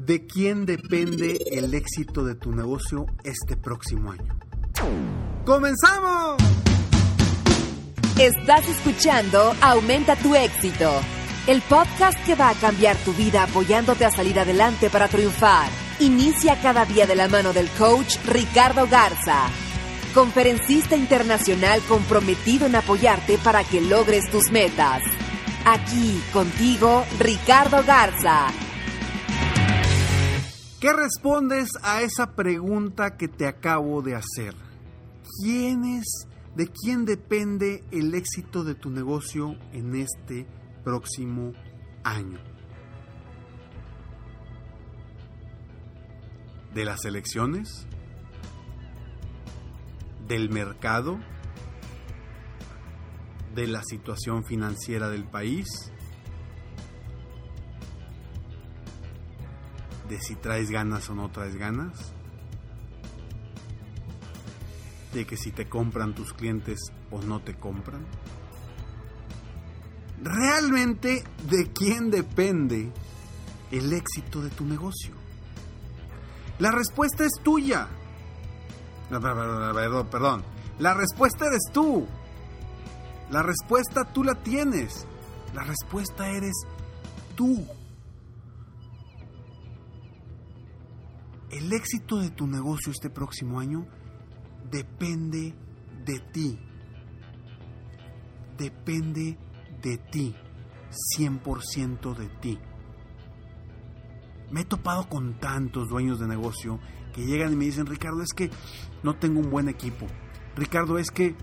¿De quién depende el éxito de tu negocio este próximo año? ¡Comenzamos! Estás escuchando Aumenta tu éxito, el podcast que va a cambiar tu vida apoyándote a salir adelante para triunfar. Inicia cada día de la mano del coach Ricardo Garza, conferencista internacional comprometido en apoyarte para que logres tus metas. Aquí contigo, Ricardo Garza ¿Qué respondes a esa pregunta que te acabo de hacer? ¿Quién es, de quién depende el éxito de tu negocio en este próximo año? ¿De las elecciones? ¿Del mercado? ¿De la situación financiera del país? De si traes ganas o no traes ganas, de que si te compran tus clientes o no te compran. Realmente, ¿de quién depende el éxito de tu negocio? La respuesta es tuya. Perdón. La respuesta eres tú. La respuesta tú la tienes. La respuesta eres tú. El éxito de tu negocio este próximo año depende de ti. Depende de ti. 100% de ti. Me he topado con tantos dueños de negocio que llegan y me dicen, Ricardo, es que no tengo un buen equipo. Ricardo, es que,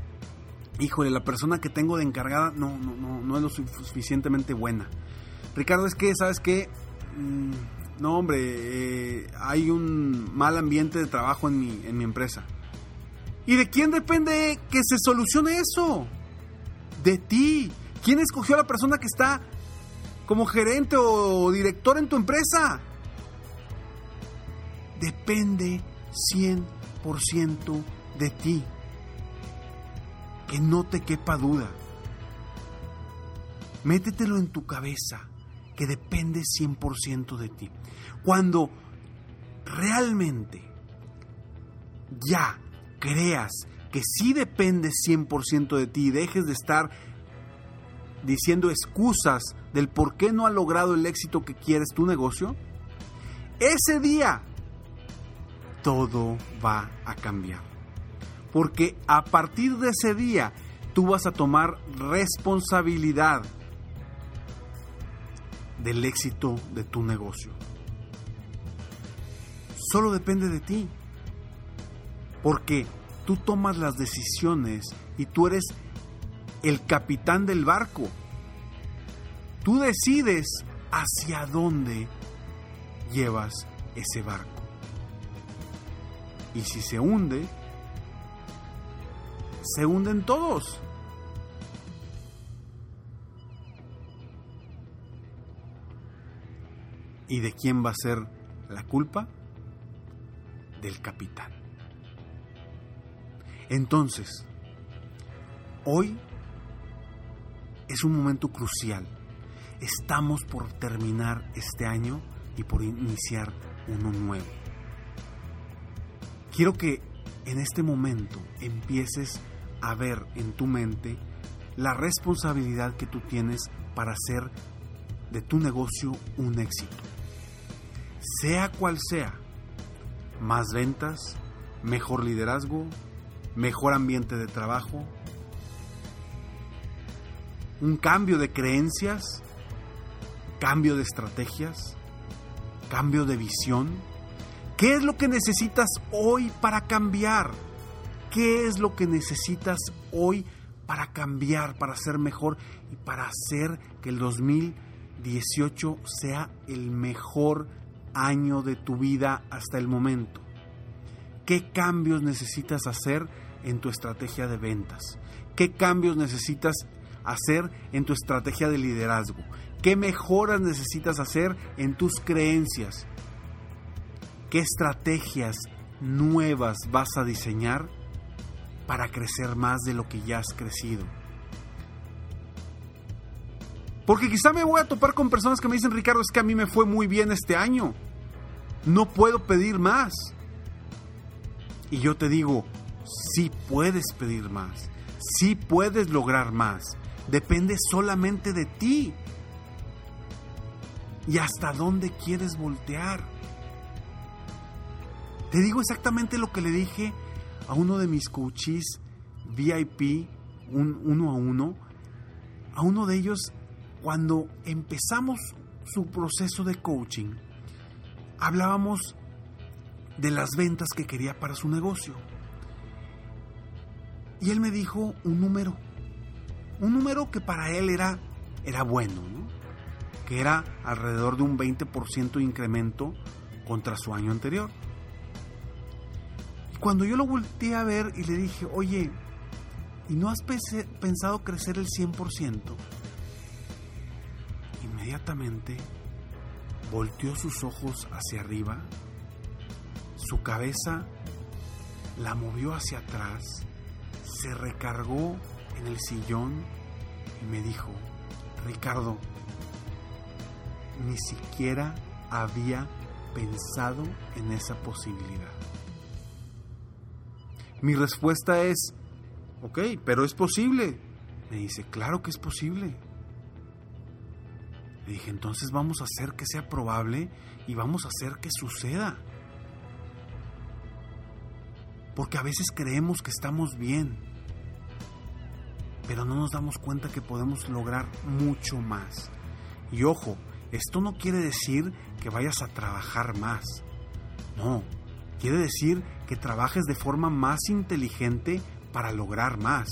híjole, la persona que tengo de encargada no, no, no, no es lo suficientemente buena. Ricardo, es que, ¿sabes qué? No hombre, eh, hay un mal ambiente de trabajo en mi, en mi empresa. ¿Y de quién depende que se solucione eso? De ti. ¿Quién escogió a la persona que está como gerente o director en tu empresa? Depende 100% de ti. Que no te quepa duda. Métetelo en tu cabeza que depende 100% de ti. Cuando realmente ya creas que sí depende 100% de ti y dejes de estar diciendo excusas del por qué no ha logrado el éxito que quieres tu negocio, ese día todo va a cambiar. Porque a partir de ese día tú vas a tomar responsabilidad del éxito de tu negocio. Solo depende de ti. Porque tú tomas las decisiones y tú eres el capitán del barco. Tú decides hacia dónde llevas ese barco. Y si se hunde, se hunden todos. ¿Y de quién va a ser la culpa? Del capitán. Entonces, hoy es un momento crucial. Estamos por terminar este año y por iniciar uno nuevo. Quiero que en este momento empieces a ver en tu mente la responsabilidad que tú tienes para ser de tu negocio un éxito. Sea cual sea, más ventas, mejor liderazgo, mejor ambiente de trabajo, un cambio de creencias, cambio de estrategias, cambio de visión. ¿Qué es lo que necesitas hoy para cambiar? ¿Qué es lo que necesitas hoy para cambiar, para ser mejor y para hacer que el 2018 sea el mejor año de tu vida hasta el momento? ¿Qué cambios necesitas hacer en tu estrategia de ventas? ¿Qué cambios necesitas hacer en tu estrategia de liderazgo? ¿Qué mejoras necesitas hacer en tus creencias? ¿Qué estrategias nuevas vas a diseñar para crecer más de lo que ya has crecido? Porque quizá me voy a topar con personas que me dicen, Ricardo, es que a mí me fue muy bien este año. No puedo pedir más. Y yo te digo, sí puedes pedir más. Sí puedes lograr más. Depende solamente de ti. ¿Y hasta dónde quieres voltear? Te digo exactamente lo que le dije a uno de mis coaches VIP, un, uno a uno, a uno de ellos cuando empezamos su proceso de coaching, hablábamos de las ventas que quería para su negocio. Y él me dijo un número, un número que para él era, era bueno, que era alrededor de un 20% de incremento contra su año anterior. Y cuando yo lo volteé a ver y le dije, oye, ¿y no has pensado crecer el 100%? Inmediatamente volteó sus ojos hacia arriba, su cabeza la movió hacia atrás, se recargó en el sillón y me dijo, Ricardo, ni siquiera había pensado en esa posibilidad. Mi respuesta es, ok, pero es posible. Me dice, claro que es posible. Le dije, entonces vamos a hacer que sea probable y vamos a hacer que suceda. Porque a veces creemos que estamos bien, pero no nos damos cuenta que podemos lograr mucho más. Y ojo, esto no quiere decir que vayas a trabajar más. No, quiere decir que trabajes de forma más inteligente para lograr más.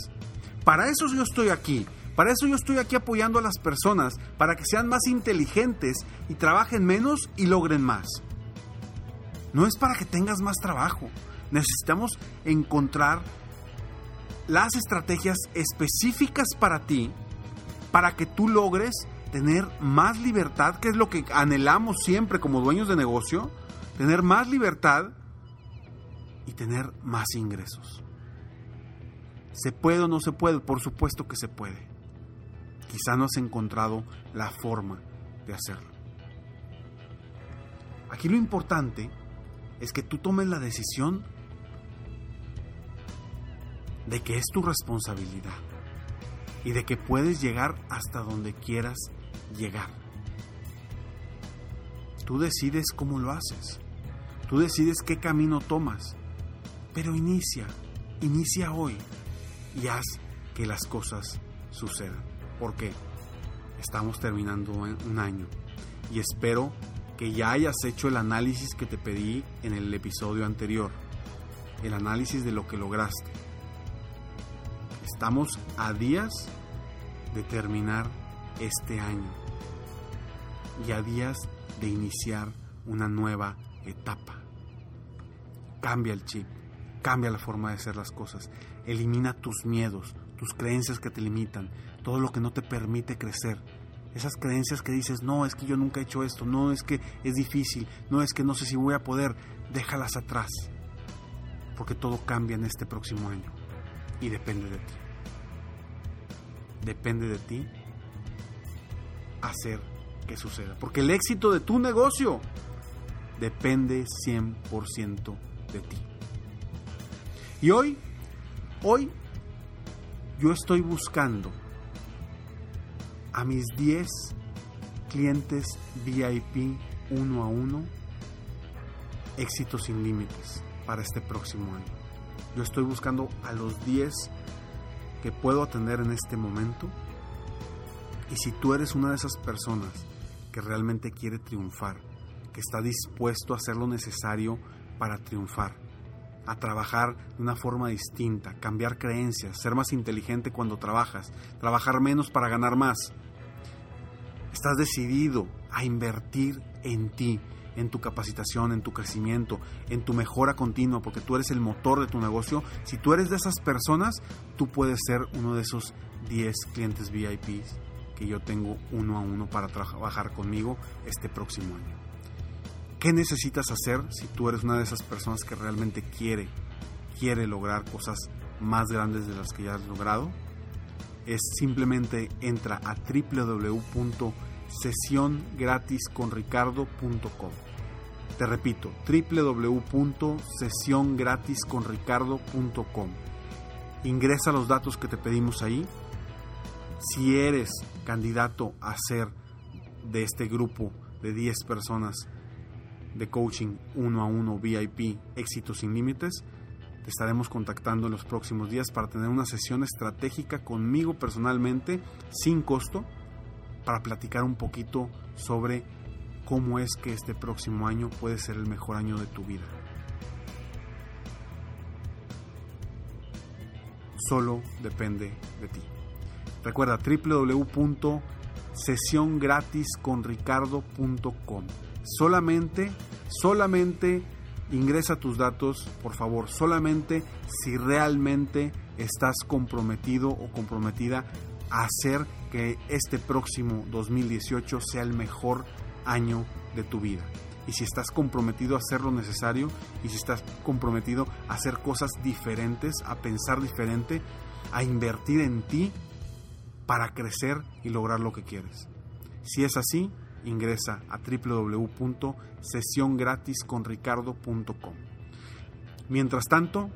Para eso yo estoy aquí. Para eso yo estoy aquí apoyando a las personas, para que sean más inteligentes y trabajen menos y logren más. No es para que tengas más trabajo. Necesitamos encontrar las estrategias específicas para ti, para que tú logres tener más libertad, que es lo que anhelamos siempre como dueños de negocio, tener más libertad y tener más ingresos. ¿Se puede o no se puede? Por supuesto que se puede. Quizá no has encontrado la forma de hacerlo. Aquí lo importante es que tú tomes la decisión de que es tu responsabilidad y de que puedes llegar hasta donde quieras llegar. Tú decides cómo lo haces. Tú decides qué camino tomas. Pero inicia, inicia hoy y haz que las cosas sucedan. Porque estamos terminando un año y espero que ya hayas hecho el análisis que te pedí en el episodio anterior. El análisis de lo que lograste. Estamos a días de terminar este año y a días de iniciar una nueva etapa. Cambia el chip, cambia la forma de hacer las cosas, elimina tus miedos, tus creencias que te limitan, todo lo que no te permite crecer. Esas creencias que dices, no, es que yo nunca he hecho esto, no, es que es difícil, no, es que no sé si voy a poder, déjalas atrás, porque todo cambia en este próximo año y depende de ti. Depende de ti hacer que suceda. Porque el éxito de tu negocio depende 100% de ti. Y hoy, hoy, yo estoy buscando a mis 10 clientes VIP uno a uno, éxitos sin límites para este próximo año. Yo estoy buscando a los 10 que puedo atender en este momento. Y si tú eres una de esas personas que realmente quiere triunfar, que está dispuesto a hacer lo necesario para triunfar, a trabajar de una forma distinta, cambiar creencias, ser más inteligente cuando trabajas, trabajar menos para ganar más. Estás decidido a invertir en ti, en tu capacitación, en tu crecimiento, en tu mejora continua, porque tú eres el motor de tu negocio. Si tú eres de esas personas, tú puedes ser uno de esos 10 clientes VIPs que yo tengo uno a uno para trabajar conmigo este próximo año. ¿Qué necesitas hacer si tú eres una de esas personas que realmente quiere, quiere lograr cosas más grandes de las que ya has logrado? Es simplemente entra a www.sesiongratisconricardo.com. Te repito, www.sesiongratisconricardo.com. Ingresa los datos que te pedimos ahí. Si eres candidato a ser de este grupo de 10 personas de coaching uno a uno VIP Éxitos sin Límites. Te estaremos contactando en los próximos días para tener una sesión estratégica conmigo personalmente, sin costo, para platicar un poquito sobre cómo es que este próximo año puede ser el mejor año de tu vida. Solo depende de ti. Recuerda www.sesiongratisconricardo.com Solamente, solamente ingresa tus datos, por favor, solamente si realmente estás comprometido o comprometida a hacer que este próximo 2018 sea el mejor año de tu vida. Y si estás comprometido a hacer lo necesario y si estás comprometido a hacer cosas diferentes, a pensar diferente, a invertir en ti para crecer y lograr lo que quieres. Si es así, ingresa a www.sesiongratisconricardo.com. Mientras tanto,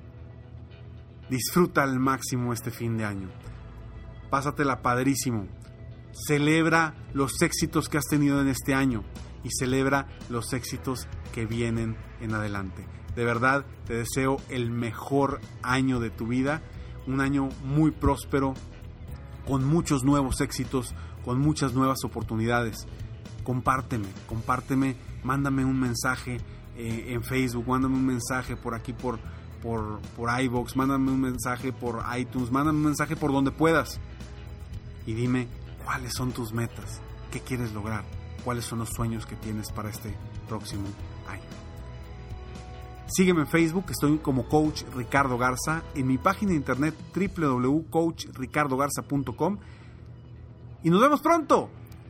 disfruta al máximo este fin de año. Pásatela padrísimo. Celebra los éxitos que has tenido en este año y celebra los éxitos que vienen en adelante. De verdad, te deseo el mejor año de tu vida, un año muy próspero, con muchos nuevos éxitos, con muchas nuevas oportunidades compárteme, compárteme, mándame un mensaje eh, en Facebook, mándame un mensaje por aquí por, por, por iVoox, mándame un mensaje por iTunes, mándame un mensaje por donde puedas. Y dime cuáles son tus metas, qué quieres lograr, cuáles son los sueños que tienes para este próximo año. Sígueme en Facebook, estoy como Coach Ricardo Garza, en mi página de internet www.coachricardogarza.com y nos vemos pronto